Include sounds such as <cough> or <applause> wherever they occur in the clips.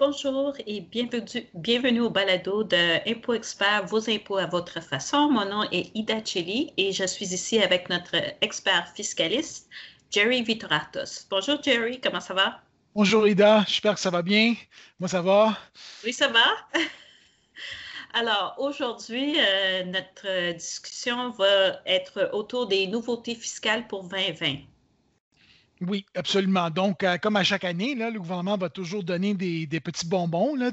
Bonjour et bienvenue, bienvenue au balado de Impôt Expert, vos impôts à votre façon. Mon nom est Ida Cheli et je suis ici avec notre expert fiscaliste, Jerry Vitoratos. Bonjour Jerry, comment ça va? Bonjour Ida, j'espère que ça va bien. Moi, ça va? Oui, ça va. <laughs> Alors, aujourd'hui, euh, notre discussion va être autour des nouveautés fiscales pour 2020. Oui, absolument. Donc, euh, comme à chaque année, le gouvernement va toujours donner des, petits bonbons euh,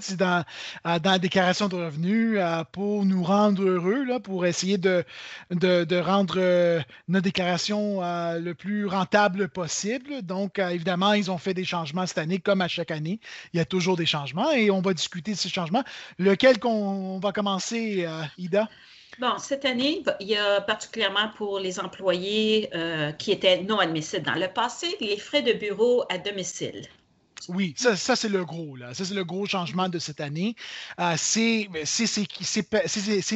dans la déclaration de revenus euh, pour nous rendre heureux, pour essayer de, de, rendre nos déclarations le plus rentable possible. Donc, évidemment, ils ont fait des changements cette année, comme à chaque année. Il y a toujours des changements et on va discuter de ces changements. Lequel qu'on va commencer, Ida? Bon, cette année, il y a particulièrement pour les employés euh, qui étaient non admissibles dans le passé, les frais de bureau à domicile. Oui, ça, c'est le gros, là. Ça, c'est le gros changement de cette année. Euh, c'est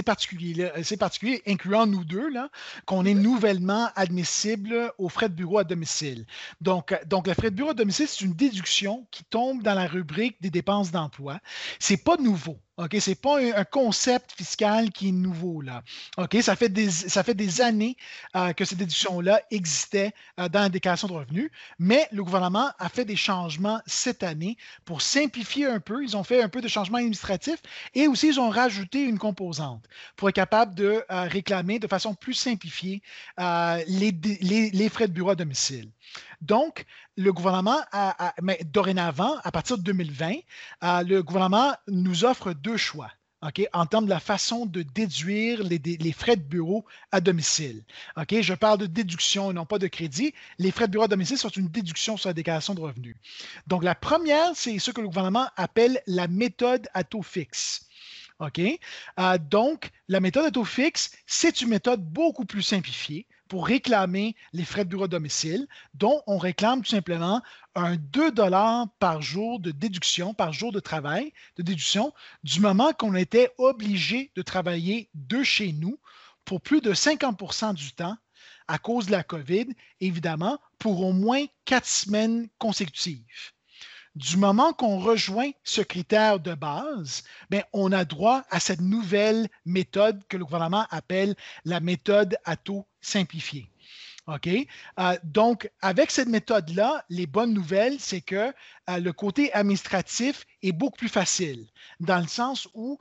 particulier, c'est particulier, incluant nous deux, là, qu'on est nouvellement admissible aux frais de bureau à domicile. Donc, donc, le frais de bureau à domicile, c'est une déduction qui tombe dans la rubrique des dépenses d'emploi. C'est pas nouveau. OK, c'est pas un, concept fiscal qui est nouveau là. OK, ça fait des, ça fait des années euh, que cette déduction-là existait euh, dans la déclaration de revenus, mais le gouvernement a fait des changements cette année pour simplifier un peu. Ils ont fait un peu de changements administratifs et aussi ils ont rajouté une composante pour être capable de euh, réclamer de façon plus simplifiée les, les frais de bureau à domicile. Donc, le gouvernement, dorénavant, à partir de 2020, euh, le gouvernement nous offre deux choix. en termes de la façon de déduire les, frais de bureau à domicile. je parle de déduction et non pas de crédit. Les frais de bureau à domicile sont une déduction sur la déclaration de revenus. Donc, la première, c'est ce que le gouvernement appelle la méthode à taux fixe. Euh, donc, la méthode à taux fixe, c'est une méthode beaucoup plus simplifiée pour réclamer les frais de bureau à domicile, dont on réclame tout simplement un 2 par jour de déduction, par jour de travail, de déduction, du moment qu'on était obligé de travailler de chez nous pour plus de 50% du temps à cause de la COVID, évidemment, pour au moins quatre semaines consécutives. Du moment qu'on rejoint ce critère de base, bien, on a droit à cette nouvelle méthode que le gouvernement appelle la méthode à taux simplifié. Euh, donc, avec cette méthode-là, les bonnes nouvelles, c'est que euh, le côté administratif est beaucoup plus facile, dans le sens où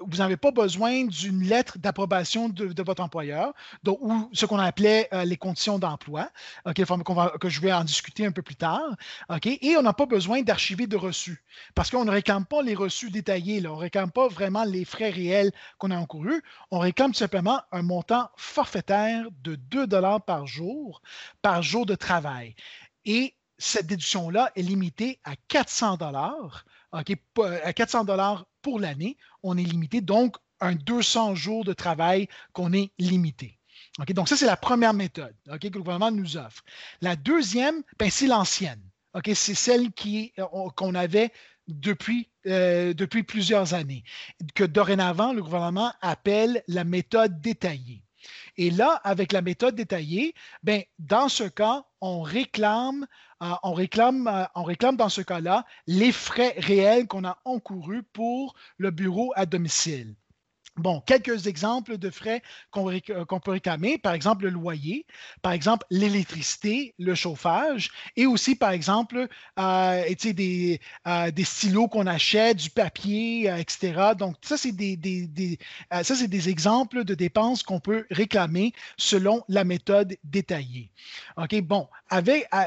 vous n'avez pas besoin d'une lettre d'approbation de, votre employeur, donc, ou ce qu'on appelait euh, les conditions d'emploi, que je vais en discuter un peu plus tard. Et on n'a pas besoin d'archiver de reçus, parce qu'on ne réclame pas les reçus détaillés, on ne réclame pas vraiment les frais réels qu'on a encourus, on réclame simplement un montant forfaitaire de 2 par jour, par jour de travail. Et cette déduction-là est limitée à 400 dollars, à 400 dollars pour l'année, on est limité. Donc, un 200 jours de travail qu'on est limité. Donc, ça, c'est la première méthode que le gouvernement nous offre. La deuxième, ben, c'est l'ancienne. C'est celle euh, qu'on avait depuis, euh, depuis plusieurs années, que dorénavant, le gouvernement appelle la méthode détaillée. Et là, avec la méthode détaillée, ben, dans ce cas, on réclame, euh, on réclame, euh, on réclame dans ce cas-là les frais réels qu'on a encourus pour le bureau à domicile. Bon, quelques exemples de frais euh, qu'on peut réclamer, par exemple le loyer, par exemple l'électricité, le chauffage, et aussi, par exemple, euh, des, euh, des, stylos qu'on achète, du papier, etc. Donc, ça, c'est des, ça, des exemples de dépenses qu'on peut réclamer selon la méthode détaillée. OK, bon,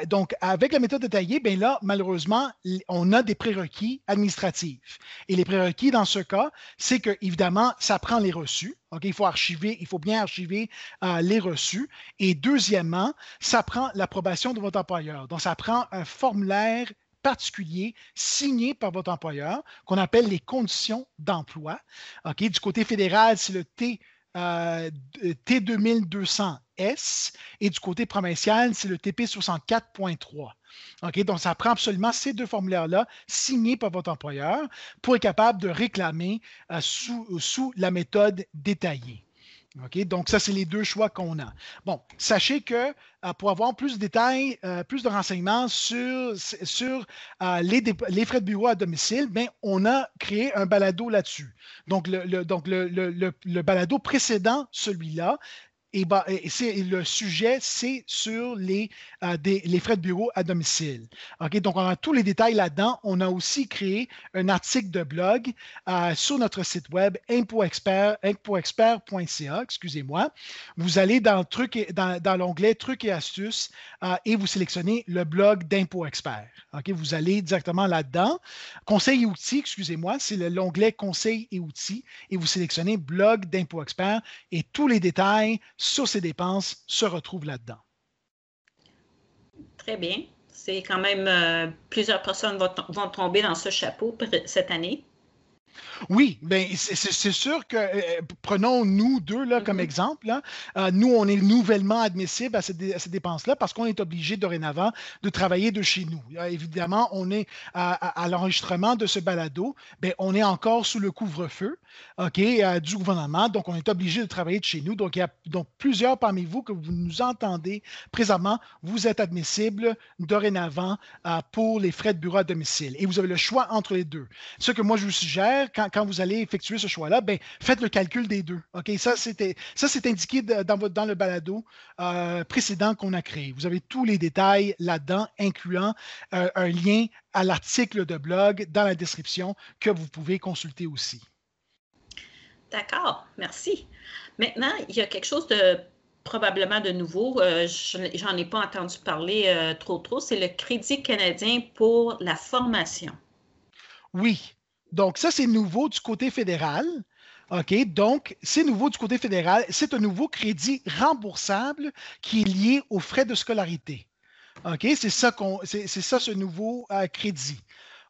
donc, avec la méthode détaillée, bien là, malheureusement, on a des prérequis administratifs. Et les prérequis, dans ce cas, c'est que, évidemment, ça prend les reçus. Il faut archiver, il faut bien archiver euh, les reçus. Et deuxièmement, ça prend l'approbation de votre employeur. Donc, ça prend un formulaire particulier signé par votre employeur qu'on appelle les conditions d'emploi. Du côté fédéral, c'est le T, euh, T2200 S et du côté provincial, c'est le TP 64.3. OK, donc, ça prend absolument ces deux formulaires-là signés par votre employeur pour être capable de réclamer euh, sous, sous, la méthode détaillée. Donc, ça, c'est les deux choix qu'on a. Bon, sachez que euh, pour avoir plus de détails, euh, plus de renseignements sur, sur euh, les, frais de bureau à domicile, ben, on a créé un balado là-dessus. Donc, le, donc le balado précédent, celui-là, et, le sujet, c'est sur les, euh, les frais de bureau à domicile. Donc, on a tous les détails là-dedans. On a aussi créé un article de blog euh, sur notre site web excusez-moi. Vous allez dans, dans, l'onglet Trucs et astuces euh, et vous sélectionnez le blog d'ImpoExpert. Vous allez directement là-dedans. Conseils et outils, excusez-moi, c'est l'onglet Conseils et outils et vous sélectionnez blog d'ImpoExpert et tous les détails sur ces dépenses se retrouvent là-dedans. Très bien. C'est quand même euh, plusieurs personnes vont, tomber dans ce chapeau cette année. Oui, bien, c'est sûr que, euh, prenons nous deux là, comme mm-hmm. exemple, euh, nous, on est nouvellement admissibles à ces, dépenses-là parce qu'on est obligé dorénavant de travailler de chez nous. évidemment, on est à, l'enregistrement de ce balado, bien, on est encore sous le couvre-feu ok, euh, du gouvernement, donc on est obligé de travailler de chez nous. Donc, il y a donc, plusieurs parmi vous que vous nous entendez présentement, vous êtes admissibles dorénavant pour les frais de bureau à domicile. Et vous avez le choix entre les deux. Ce que moi, je vous suggère, quand vous allez effectuer ce choix-là, ben, faites le calcul des deux. OK? Ça, c'est indiqué dans, votre, dans le balado euh, précédent qu'on a créé. Vous avez tous les détails là-dedans, incluant euh, un lien à l'article de blog dans la description que vous pouvez consulter aussi. D'accord, merci. Maintenant, il y a quelque chose de probablement de nouveau, euh, j'en ai pas entendu parler trop trop, c'est le Crédit canadien pour la formation. Oui, donc, ça, c'est nouveau du côté fédéral. OK? Donc, c'est nouveau du côté fédéral. C'est un nouveau crédit remboursable qui est lié aux frais de scolarité. OK? C'est ça, c'est, ça ce nouveau euh, crédit.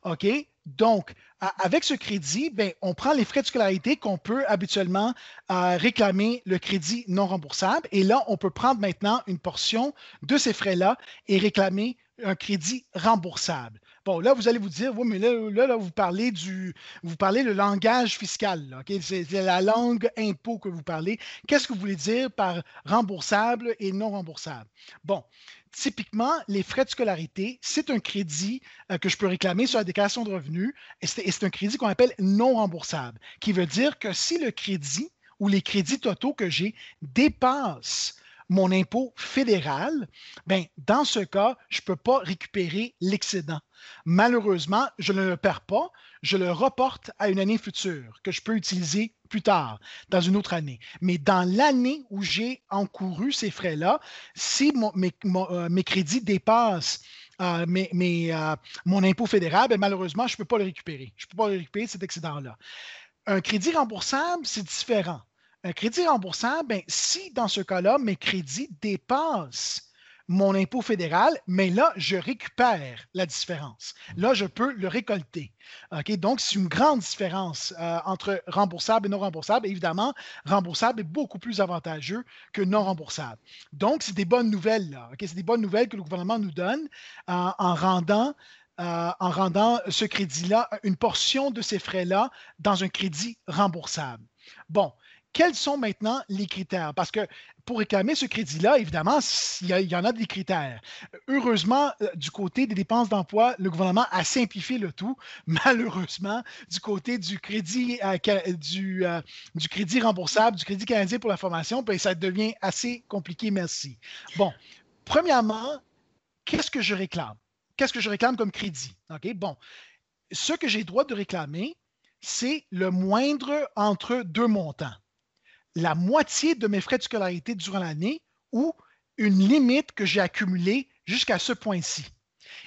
OK? Donc, avec ce crédit, ben, on prend les frais de scolarité qu'on peut habituellement euh, réclamer le crédit non remboursable. Et là, on peut prendre maintenant une portion de ces frais-là et réclamer un crédit remboursable. Bon, là, vous allez vous dire, oui, mais là, là, vous parlez du vous parlez le langage fiscal. C'est la langue impôt que vous parlez. Qu'est-ce que vous voulez dire par remboursable et non remboursable? Bon, typiquement, les frais de scolarité, c'est un crédit euh, que je peux réclamer sur la déclaration de revenus et c'est un crédit qu'on appelle non remboursable, qui veut dire que si le crédit ou les crédits totaux que j'ai dépassent mon impôt fédéral, ben, dans ce cas, je ne peux pas récupérer l'excédent. Malheureusement, je ne le perds pas, je le reporte à une année future que je peux utiliser plus tard, dans une autre année. Mais dans l'année où j'ai encouru ces frais-là, si euh, mes, crédits dépassent euh, euh, mon impôt fédéral, ben, malheureusement, je ne peux pas le récupérer. Je ne peux pas le récupérer, cet excédent-là. Un crédit remboursable, c'est différent. Un crédit remboursable, ben, si dans ce cas-là, mes crédits dépassent mon impôt fédéral, mais là, je récupère la différence. Là, je peux le récolter. Donc, c'est une grande différence euh, entre remboursable et non remboursable. Évidemment, remboursable est beaucoup plus avantageux que non remboursable. Donc, c'est des bonnes nouvelles. C'est des bonnes nouvelles que le gouvernement nous donne en rendant euh, en rendant ce crédit-là, une portion de ces frais-là, dans un crédit remboursable. Bon, quels sont maintenant les critères? Parce que pour réclamer ce crédit-là, évidemment, il y, en a des critères. Heureusement, euh, du côté des dépenses d'emploi, le gouvernement a simplifié le tout. <laughs> Malheureusement, du côté du crédit, euh, du, euh, du, crédit remboursable, du crédit canadien pour la formation, ben, ça devient assez compliqué, merci. Bon, premièrement, qu'est-ce que je réclame? Qu'est-ce que je réclame comme crédit? OK, bon. Ce que j'ai droit de réclamer, c'est le moindre entre deux montants la moitié de mes frais de scolarité durant l'année ou une limite que j'ai accumulée jusqu'à ce point-ci.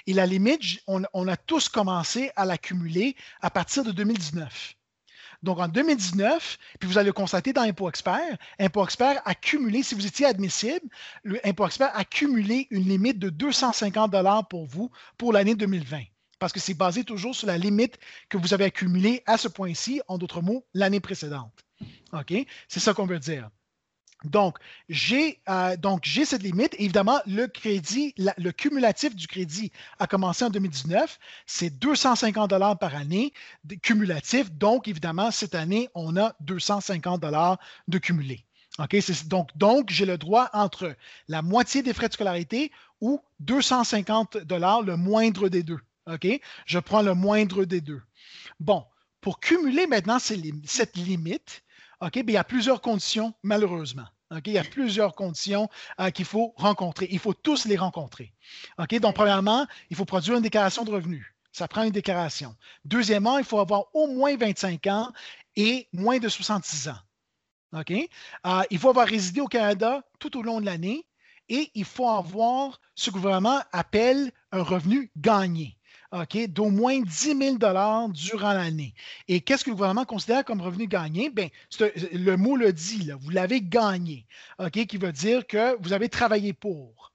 Et la limite, on, a tous commencé à l'accumuler à partir de 2019. Donc, en 2019, puis vous allez le constater dans Impôt Expert, Impôt Expert a cumulé, si vous étiez admissible, le Impôt Expert a cumulé une limite de 250 pour vous pour l'année 2020. Parce que c'est basé toujours sur la limite que vous avez accumulée à ce point-ci, en d'autres mots, l'année précédente. OK? C'est ça qu'on veut dire. Donc, j'ai euh, cette limite. Évidemment, le crédit, le cumulatif du crédit a commencé en 2019. C'est 250 dollars par année cumulatif. Donc, évidemment, cette année, on a 250 dollars de cumulé. Donc, donc j'ai le droit entre la moitié des frais de scolarité ou 250 dollars, le moindre des deux. OK? Je prends le moindre des deux. Bon, pour cumuler maintenant cette limite, OK, bien, il y a plusieurs conditions, malheureusement. Il y a plusieurs conditions euh, qu'il faut rencontrer. Il faut tous les rencontrer. Donc, premièrement, il faut produire une déclaration de revenus. Ça prend une déclaration. Deuxièmement, il faut avoir au moins 25 ans et moins de 66 ans. Euh, il faut avoir résidé au Canada tout au long de l'année et il faut avoir ce que le gouvernement appelle un revenu gagné. D'au moins 10 000 durant l'année. Et qu'est-ce que le gouvernement considère comme revenu gagné? Bien, le mot le dit, vous l'avez gagné, OK, qui veut dire que vous avez travaillé pour.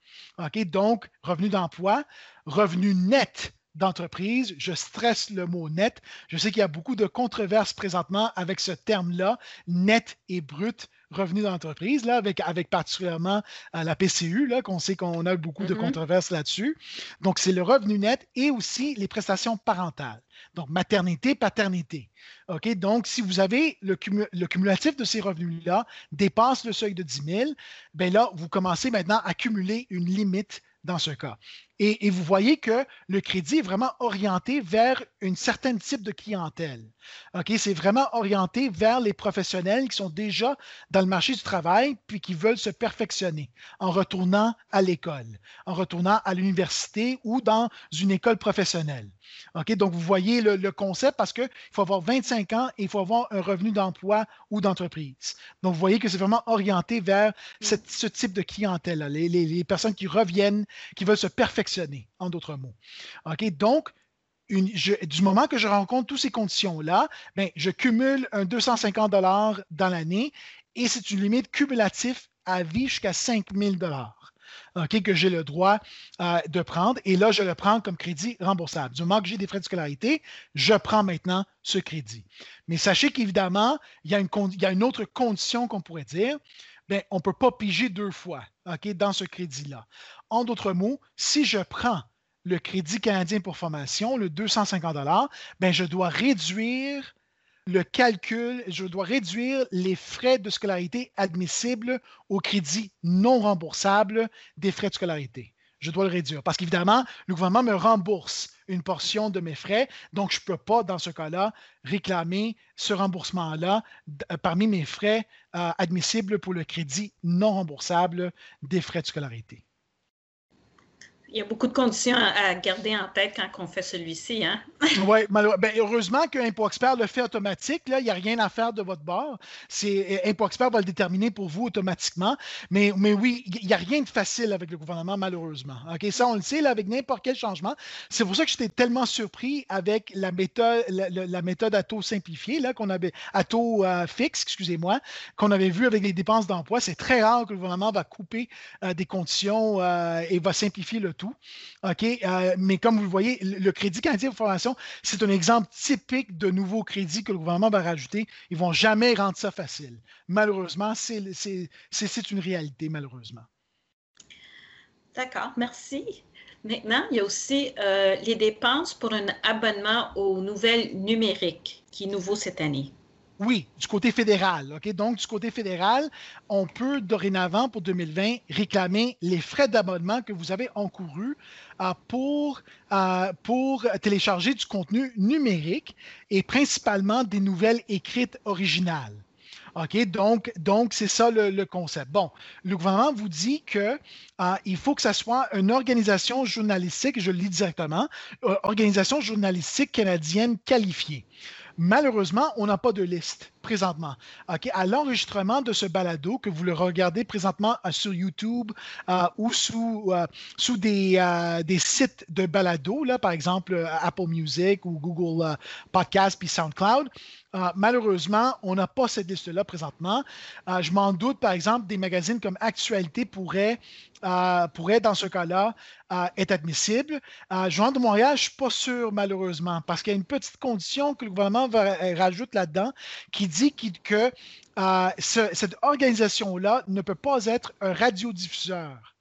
Donc, revenu d'emploi, revenu net d'entreprise. Je stresse le mot net. Je sais qu'il y a beaucoup de controverses présentement avec ce terme-là, net et brut revenu d'entreprise, là, avec, avec particulièrement euh, la PCU, là, qu'on sait qu'on a beaucoup de mm-hmm. controverses là-dessus. Donc, c'est le revenu net et aussi les prestations parentales. Donc, maternité, paternité. OK? Donc, si vous avez le, le cumulatif de ces revenus-là dépasse le seuil de 10 000, bien là, vous commencez maintenant à cumuler une limite dans ce cas. Et, vous voyez que le crédit est vraiment orienté vers une certaine type de clientèle. C'est vraiment orienté vers les professionnels qui sont déjà dans le marché du travail puis qui veulent se perfectionner en retournant à l'école, en retournant à l'université ou dans une école professionnelle. Donc, vous voyez le, concept parce qu'il faut avoir 25 ans et il faut avoir un revenu d'emploi ou d'entreprise. Donc, vous voyez que c'est vraiment orienté vers ce type de clientèle, les, les personnes qui reviennent, qui veulent se perfectionner en d'autres mots. Donc, du moment que je rencontre toutes ces conditions-là, ben, je cumule un 250 dollars dans l'année et c'est une limite cumulative à vie jusqu'à 5000 dollars. que j'ai le droit euh, de prendre. Et là, je le prends comme crédit remboursable. Du moment que j'ai des frais de scolarité, je prends maintenant ce crédit. Mais sachez qu'évidemment, il, y a une, il y a une autre condition qu'on pourrait dire. Ben, on ne peut pas piger deux fois dans ce crédit-là. En d'autres mots, si je prends le crédit canadien pour formation, le 250 ben je dois réduire le calcul, je dois réduire les frais de scolarité admissibles au crédit non remboursable des frais de scolarité. Je dois le réduire parce qu'évidemment, le gouvernement me rembourse une portion de mes frais, donc je ne peux pas, dans ce cas-là, réclamer ce remboursement-là euh, parmi mes frais euh, admissibles pour le crédit non remboursable des frais de scolarité. Il y a beaucoup de conditions à garder en tête quand on fait celui-ci. Hein? <laughs> oui, ben, heureusement que Expert le fait automatique. Là, il n'y a rien à faire de votre bord. Euh, Expert va le déterminer pour vous automatiquement. Mais, mais oui, il n'y a rien de facile avec le gouvernement, malheureusement. OK, ça, on le sait, là, avec n'importe quel changement. C'est pour ça que j'étais tellement surpris avec la méthode, la, méthode à taux simplifié, là, qu'on avait, à taux euh, fixe, excusez-moi, qu'on avait vu avec les dépenses d'emploi. C'est très rare que le gouvernement va couper euh, des conditions et va simplifier le taux OK? Euh, mais comme vous le voyez, le crédit canadien de formation, c'est un exemple typique de nouveaux crédits que le gouvernement va rajouter. Ils ne vont jamais rendre ça facile. Malheureusement, c'est une réalité, malheureusement. D'accord, merci. Maintenant, il y a aussi euh, les dépenses pour un abonnement aux nouvelles numériques qui est nouveau cette année. Oui, du côté fédéral. Donc, du côté fédéral, on peut dorénavant, pour 2020, réclamer les frais d'abonnement que vous avez encourus euh, pour, euh, pour télécharger du contenu numérique et principalement des nouvelles écrites originales. Donc, c'est ça le, concept. Bon, le gouvernement vous dit qu'il euh, faut que ce soit une organisation journalistique, je le lis directement, organisation journalistique canadienne qualifiée. Malheureusement, on n'a pas de liste présentement. À l'enregistrement de ce balado, que vous le regardez présentement euh, sur YouTube euh, ou sous, euh, sous des, des, sites de balado, là, par exemple Apple Music ou Google Podcast puis SoundCloud, malheureusement, on n'a pas cette liste-là présentement. je m'en doute, par exemple, des magazines comme Actualité pourraient pourrait, dans ce cas-là, être admissible. Euh, Joint de Montréal, je ne suis pas sûr, malheureusement, parce qu'il y a une petite condition que le gouvernement va, rajoute là-dedans qui dit que euh, cette organisation-là ne peut pas être un radiodiffuseur.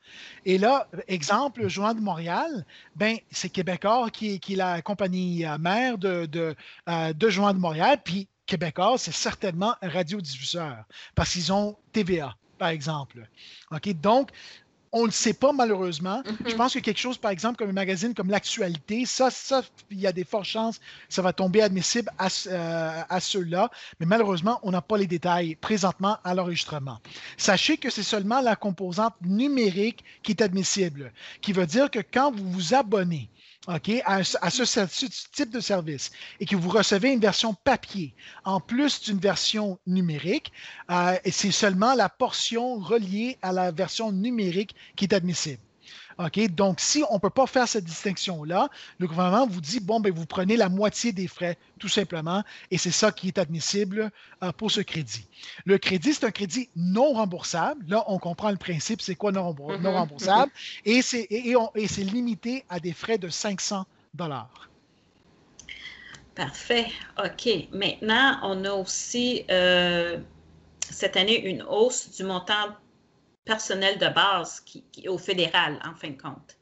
Et là, exemple, Joint de Montréal, ben, c'est Québécois qui, qui, est la compagnie mère de, de, de Joint de Montréal, puis québécois, c'est certainement un radiodiffuseur parce qu'ils ont TVA, par exemple. OK? Donc, on ne le sait pas malheureusement. Je Mhm. pense que quelque chose, par exemple, comme un magazine comme l'actualité, ça, ça, il y a des fortes chances que ça va tomber admissible à, euh, à ceux-là, mais malheureusement, on n'a pas les détails présentement à l'enregistrement. Sachez que c'est seulement la composante numérique qui est admissible, qui veut dire que quand vous vous abonnez, OK, à, ce- type de service. Et que vous recevez une version papier en plus d'une version numérique, euh, et c'est seulement la portion reliée à la version numérique qui est admissible. OK? Donc, si on ne peut pas faire cette distinction-là, le gouvernement vous dit, bon, ben, vous prenez la moitié des frais, tout simplement, et c'est ça qui est admissible euh, pour ce crédit. Le crédit, c'est un crédit non remboursable. Là, on comprend le principe, c'est quoi non, Mhm, non remboursable, et c'est et, et on- et c'est limité à des frais de 500 dollars. Parfait. OK. Maintenant, on a aussi euh, cette année une hausse du montant personnel de base qui, qui- au fédéral, en fin de compte.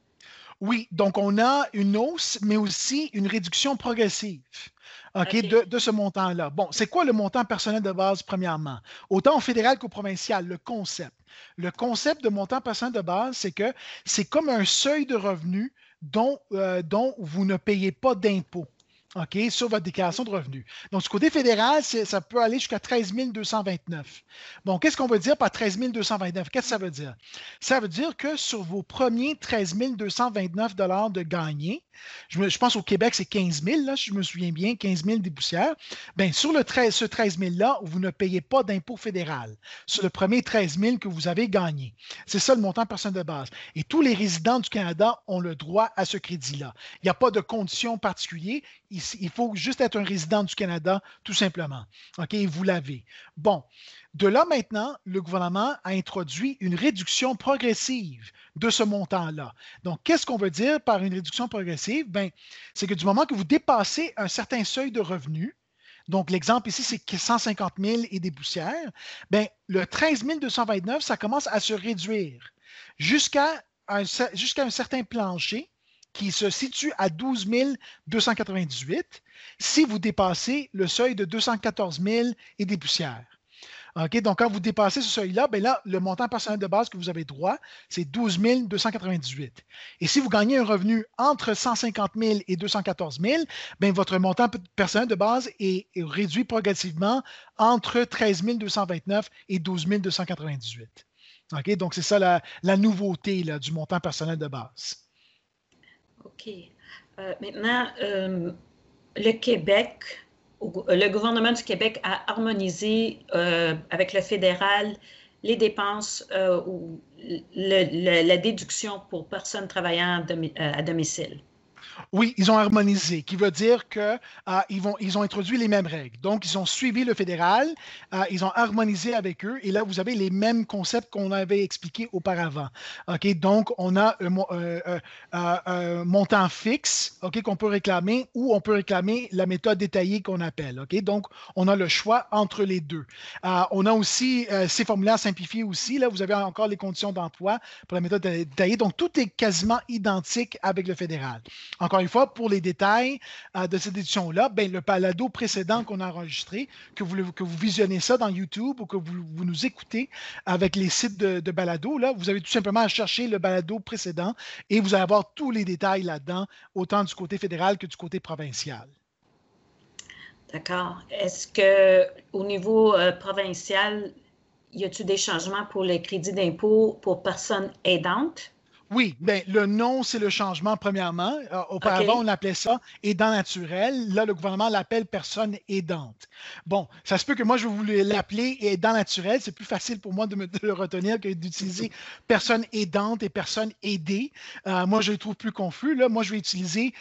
Oui, donc on a une hausse, mais aussi une réduction progressive. OK, OK. de, de ce montant-là. Bon, c'est quoi le montant personnel de base, premièrement? Autant au fédéral qu'au provincial, le concept. Le concept de montant personnel de base, c'est que c'est comme un seuil de revenu dont, euh, dont vous ne payez pas d'impôt. OK, sur votre déclaration de revenus. Donc, du côté fédéral, ça peut aller jusqu'à 13 229. Bon, qu'est-ce qu'on veut dire par 13 229? Qu'est-ce que ça veut dire? Ça veut dire que sur vos premiers 13 229 de gagnés, je, pense au Québec, c'est 15 000, là, si je me souviens bien, 15 000 des poussières. Bien, sur le 13, ce 13 000-là, vous ne payez pas d'impôt fédéral sur le premier 13 000 que vous avez gagné. C'est ça le montant personnel de base. Et tous les résidents du Canada ont le droit à ce crédit-là. Il n'y a pas de conditions particulières. Il, faut juste être un résident du Canada, tout simplement. OK, vous l'avez. Bon. De là maintenant, le gouvernement a introduit une réduction progressive de ce montant-là. Donc, qu'est-ce qu'on veut dire par une réduction progressive? Ben, c'est que du moment que vous dépassez un certain seuil de revenus, donc l'exemple ici, c'est 150 000 et des poussières, ben, le 13 229, ça commence à se réduire jusqu'à un certain plancher qui se situe à 12 298 si vous dépassez le seuil de 214 000 et des poussières. Donc, quand vous dépassez ce seuil-là, ben là, le montant personnel de base que vous avez droit, c'est 12 298. Et si vous gagnez un revenu entre 150 000 et 214 000, ben votre montant personnel de base est, réduit progressivement entre 13 229 et 12 298. OK, donc c'est ça la, la nouveauté là, du montant personnel de base. OK. Euh, maintenant, euh, le Québec, le gouvernement du Québec a harmonisé euh, avec le fédéral les dépenses ou la déduction pour personnes travaillant à domicile. Oui, ils ont harmonisé, qui veut dire que euh, ils, ont introduit les mêmes règles. Donc, ils ont suivi le fédéral, euh, ils ont harmonisé avec eux, et là, vous avez les mêmes concepts qu'on avait expliqués auparavant. OK, donc, on a un, euh, montant fixe, qu'on peut réclamer, ou on peut réclamer la méthode détaillée qu'on appelle. Donc, on a le choix entre les deux. On a aussi ces formulaires simplifiés aussi. Là, vous avez encore les conditions d'emploi pour la méthode détaillée. Donc, tout est quasiment identique avec le fédéral. Encore une fois, pour les détails euh, de cette édition-là, ben, le balado précédent qu'on a enregistré, que vous, que vous visionnez ça dans YouTube ou que vous, vous nous écoutez avec les sites de, balado, là, vous avez tout simplement à chercher le balado précédent et vous allez avoir tous les détails là-dedans, autant du côté fédéral que du côté provincial. D'accord. Est-ce que au niveau euh, provincial, y a-t-il des changements pour le crédit d'impôt pour personnes aidantes? Oui, ben, le nom, c'est le changement, premièrement. Euh, auparavant, on appelait ça aidant naturel. Là, le gouvernement l'appelle personne aidante. Bon, ça se peut que moi, je voulais l'appeler aidant naturel. C'est plus facile pour moi de, me, de le retenir que d'utiliser personne aidante et personne aidée. Euh, moi, je le trouve plus confus. Là, moi, je vais utiliser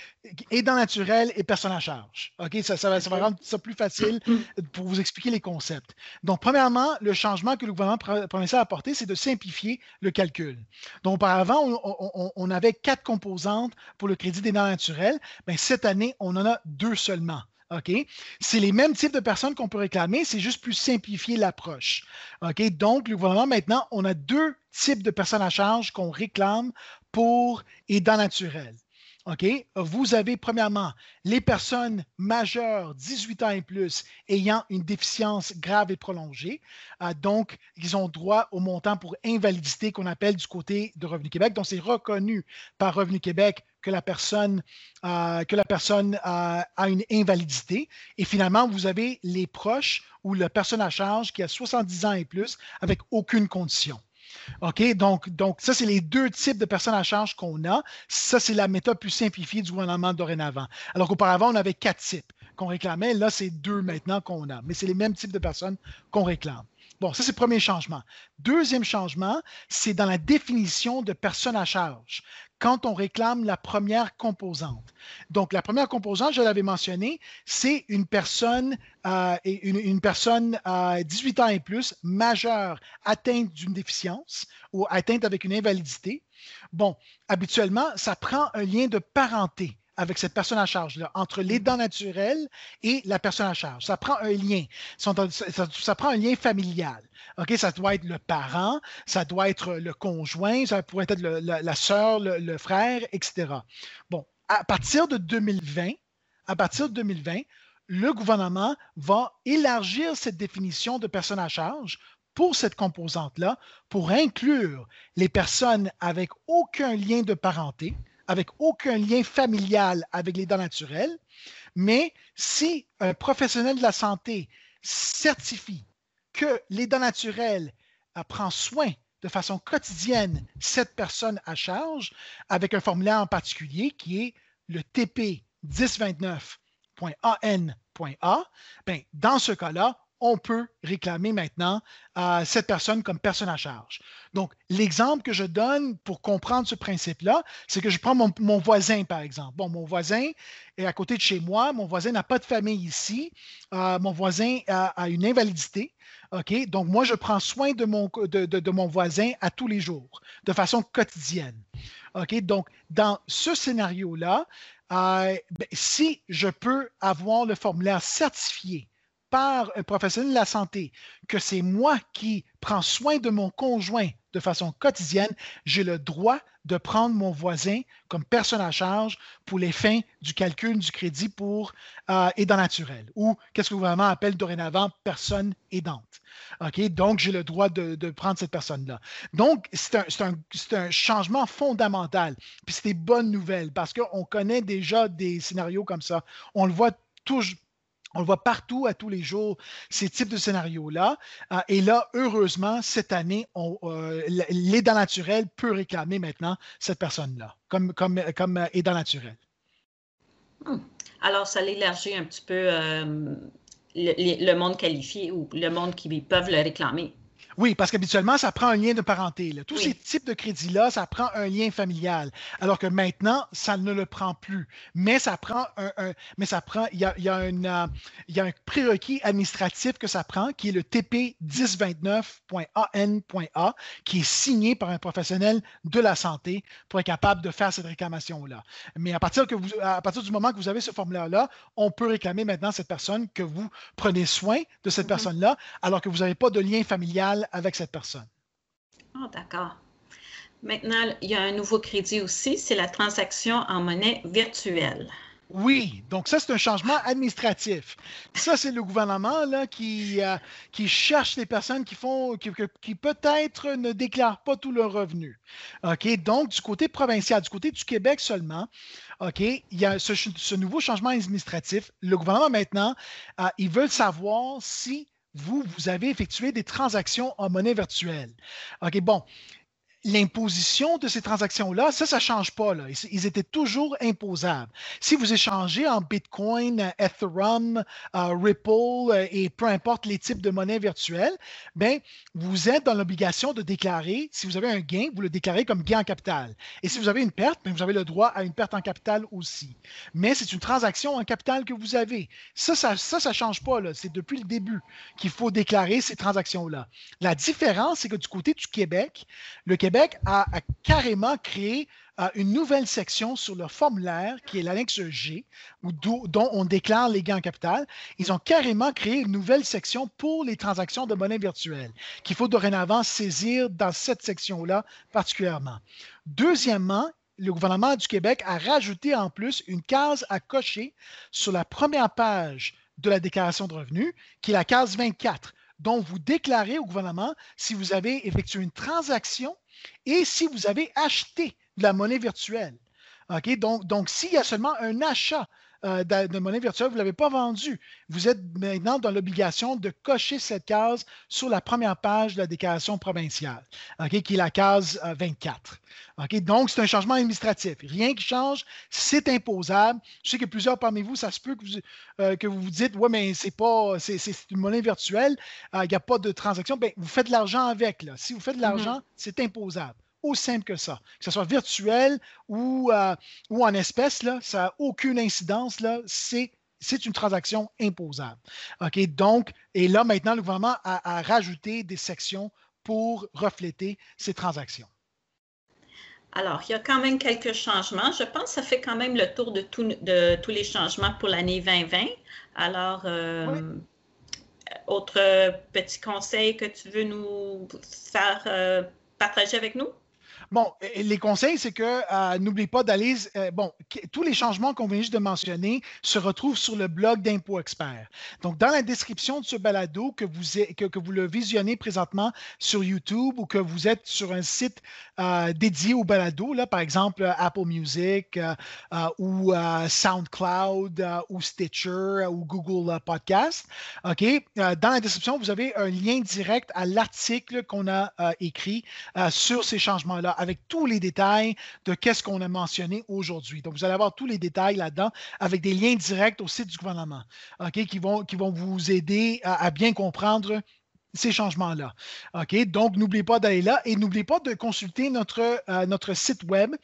aidant naturel et personne à charge. OK? Ça, ça, va, ça va OK. rendre ça plus facile pour vous expliquer les concepts. Donc, premièrement, le changement que le gouvernement pro- provincial a apporté, c'est de simplifier le calcul. Donc, auparavant, on, on- avait quatre composantes pour le crédit des dents naturelles. Bien, cette année, on en a deux seulement. C'est les mêmes types de personnes qu'on peut réclamer, c'est juste plus simplifier l'approche. Donc, le gouvernement, maintenant, on a deux types de personnes à charge qu'on réclame pour aidants naturels. OK? Vous avez premièrement les personnes majeures, 18 ans et plus, ayant une déficience grave et prolongée. Euh, donc, ils ont droit au montant pour invalidité qu'on appelle du côté de Revenu Québec. Donc, c'est reconnu par Revenu Québec que la personne, euh, euh, a une invalidité. Et finalement, vous avez les proches ou la personne à charge qui a 70 ans et plus avec aucune condition. OK? Donc, donc ça, c'est les deux types de personnes à charge qu'on a. Ça, c'est la méthode plus simplifiée du gouvernement dorénavant. Alors qu'auparavant, on avait quatre types qu'on réclamait. Là, c'est deux maintenant qu'on a. Mais c'est les mêmes types de personnes qu'on réclame. Bon, ça, c'est le premier changement. Deuxième changement, c'est dans la définition de personne à charge quand on réclame la première composante. Donc, la première composante, je l'avais mentionné, c'est une personne, euh, une, personne à 18 ans et plus, majeure, atteinte d'une déficience ou atteinte avec une invalidité. Bon, habituellement, ça prend un lien de parenté avec cette personne à charge-là, entre les dents naturelles et la personne à charge. Ça prend un lien. Ça, prend un lien familial. OK? Ça doit être le parent, ça doit être le conjoint, ça pourrait être la, la sœur, le, frère, etc. Bon, à partir de 2020, à partir de 2020, le gouvernement va élargir cette définition de personne à charge pour cette composante-là, pour inclure les personnes avec aucun lien de parenté, avec aucun lien familial avec les dents naturelles, mais si un professionnel de la santé certifie que les dents naturelles prend soin de façon quotidienne cette personne à charge avec un formulaire en particulier qui est le TP 1029.an.a, ben, dans ce cas-là, on peut réclamer maintenant cette personne comme personne à charge. Donc, l'exemple que je donne pour comprendre ce principe-là, c'est que je prends mon, voisin, par exemple. Bon, mon voisin est à côté de chez moi, mon voisin n'a pas de famille ici, euh, mon voisin a, une invalidité. OK? Donc, moi, je prends soin de mon, de, mon voisin à tous les jours, de façon quotidienne. OK? Donc, dans ce scénario-là, euh, ben, si je peux avoir le formulaire certifié par un professionnel de la santé que c'est moi qui prends soin de mon conjoint de façon quotidienne, j'ai le droit de prendre mon voisin comme personne à charge pour les fins du calcul du crédit pour euh, aidant naturel ou qu'est-ce que le gouvernement appelle dorénavant personne aidante. Donc, j'ai le droit de, prendre cette personne-là. Donc, c'est un, un, changement fondamental. Puis c'est des bonnes nouvelles parce qu'on connaît déjà des scénarios comme ça. On le voit toujours on le voit partout, à tous les jours, ces types de scénarios-là. Euh, et là, heureusement, cette année, euh, l'aidant naturel peut réclamer maintenant cette personne-là, comme, comme, comme aidant naturel. Hmm. Alors, ça l'élargit un petit peu euh, le, monde qualifié ou le monde qui peuvent le réclamer. Oui, parce qu'habituellement, ça prend un lien de parenté. Tous ces types de crédits-là, ça prend un lien familial. Alors que maintenant, ça ne le prend plus. Mais ça prend un. mais ça prend. Il y a, y, a euh, y a, un prérequis administratif que ça prend, qui est le TP 1029.an.a, qui est signé par un professionnel de la santé pour être capable de faire cette réclamation-là. Mais à partir, que vous, à partir du moment que vous avez ce formulaire-là, on peut réclamer maintenant cette personne que vous prenez soin de cette mm-hmm. personne-là, alors que vous n'avez pas de lien familial avec cette personne. Oh, d'accord. Maintenant, il y a un nouveau crédit aussi, c'est la transaction en monnaie virtuelle. Oui, donc ça, c'est un changement administratif. Ça, c'est le gouvernement là, qui, euh, qui cherche les personnes qui font qui, qui peut-être ne déclarent pas tous leurs revenus. OK, donc du côté provincial, du côté du Québec seulement, OK, il y a ce, nouveau changement administratif. Le gouvernement maintenant, euh, ils veulent savoir si vous, vous avez effectué des transactions en monnaie virtuelle. OK, bon, l'imposition de ces transactions-là, ça, ça ne change pas. Ils, étaient toujours imposables. Si vous échangez en Bitcoin, Ethereum, euh, Ripple euh, et peu importe les types de monnaies virtuelles, ben, vous êtes dans l'obligation de déclarer, si vous avez un gain, vous le déclarez comme gain en capital. Et si vous avez une perte, ben, vous avez le droit à une perte en capital aussi. Mais c'est une transaction en capital que vous avez. Ça, ça ne change pas. C'est depuis le début qu'il faut déclarer ces transactions-là. La différence, c'est que du côté du Québec, le Québec A, carrément créé euh, une nouvelle section sur le formulaire qui est l'annexe G, dont on déclare les gains en capital. Ils ont carrément créé une nouvelle section pour les transactions de monnaie virtuelle qu'il faut dorénavant saisir dans cette section-là particulièrement. Deuxièmement, le gouvernement du Québec a rajouté en plus une case à cocher sur la première page de la déclaration de revenus, qui est la case 24, dont vous déclarez au gouvernement si vous avez effectué une transaction et si vous avez acheté de la monnaie virtuelle. Donc, donc s'il y a seulement un achat euh, de, monnaie virtuelle, vous ne l'avez pas vendu. Vous êtes maintenant dans l'obligation de cocher cette case sur la première page de la déclaration provinciale, qui est la case 24. Euh, donc, c'est un changement administratif. Rien qui change, c'est imposable. Je sais que plusieurs parmi vous, ça se peut que vous euh, vous, dites, ouais, mais c'est pas, c'est, une monnaie virtuelle, il n'y a pas de transaction. Bien, vous faites de l'argent avec. Là. Si vous faites de mm-hmm. l'argent, c'est imposable aussi simple que ça. Que ce soit virtuel ou, euh, ou en espèces, ça n'a aucune incidence. C'est une transaction imposable. OK? Donc, et là, maintenant, le gouvernement a, rajouté des sections pour refléter ces transactions. Alors, il y a quand même quelques changements. Je pense que ça fait quand même le tour de, de tous les changements pour l'année 2020. Alors, euh, autre petit conseil que tu veux nous faire euh, partager avec nous? Bon, les conseils, c'est que euh, n'oubliez pas d'aller. Euh, bon, tous les changements qu'on vient juste de mentionner se retrouvent sur le blog d'Impôt Expert. Donc, dans la description de ce balado, que vous, que, vous le visionnez présentement sur YouTube ou que vous êtes sur un site euh, dédié au balado, là, par exemple Apple Music ou SoundCloud ou Stitcher ou Google Podcast, OK? dans la description, vous avez un lien direct à l'article qu'on a écrit sur ces changements-là avec tous les détails de qu'est-ce qu'on a mentionné aujourd'hui. Donc, vous allez avoir tous les détails là-dedans avec des liens directs au site du gouvernement qui, vont, qui vont vous aider à bien comprendre ces changements-là. OK? Donc, n'oubliez pas d'aller là et n'oubliez pas de consulter notre, euh, notre site web,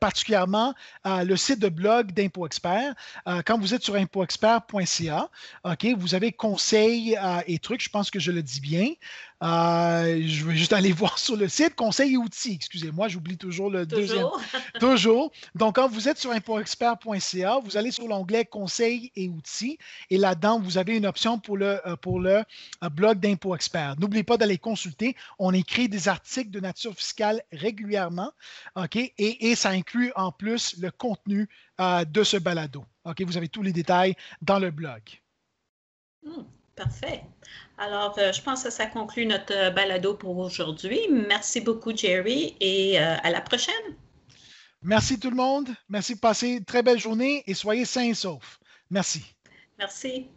particulièrement euh, le site de blog d'Impôt Expert. Euh, quand vous êtes sur impoexpert.ca, OK, vous avez conseils et trucs, je pense que je le dis bien. Je vais juste aller <laughs> voir sur le site conseils et outils. Excusez-moi, j'oublie toujours le deuxième. <laughs> toujours. Donc, quand vous êtes sur impoexpert.ca, vous allez sur l'onglet conseils et outils et là-dedans, vous avez une option pour le, pour le blog d'Impôt experts. N'oubliez pas d'aller consulter. On écrit des articles de nature fiscale régulièrement, OK? Et, ça inclut en plus le contenu euh, de ce balado. OK? Vous avez tous les détails dans le blog. Hmm, parfait. Alors, euh, je pense que ça conclut notre euh, balado pour aujourd'hui. Merci beaucoup, Jerry, et à la prochaine. Merci tout le monde. Merci de passer une très belle journée et soyez sains et saufs. Merci. Merci.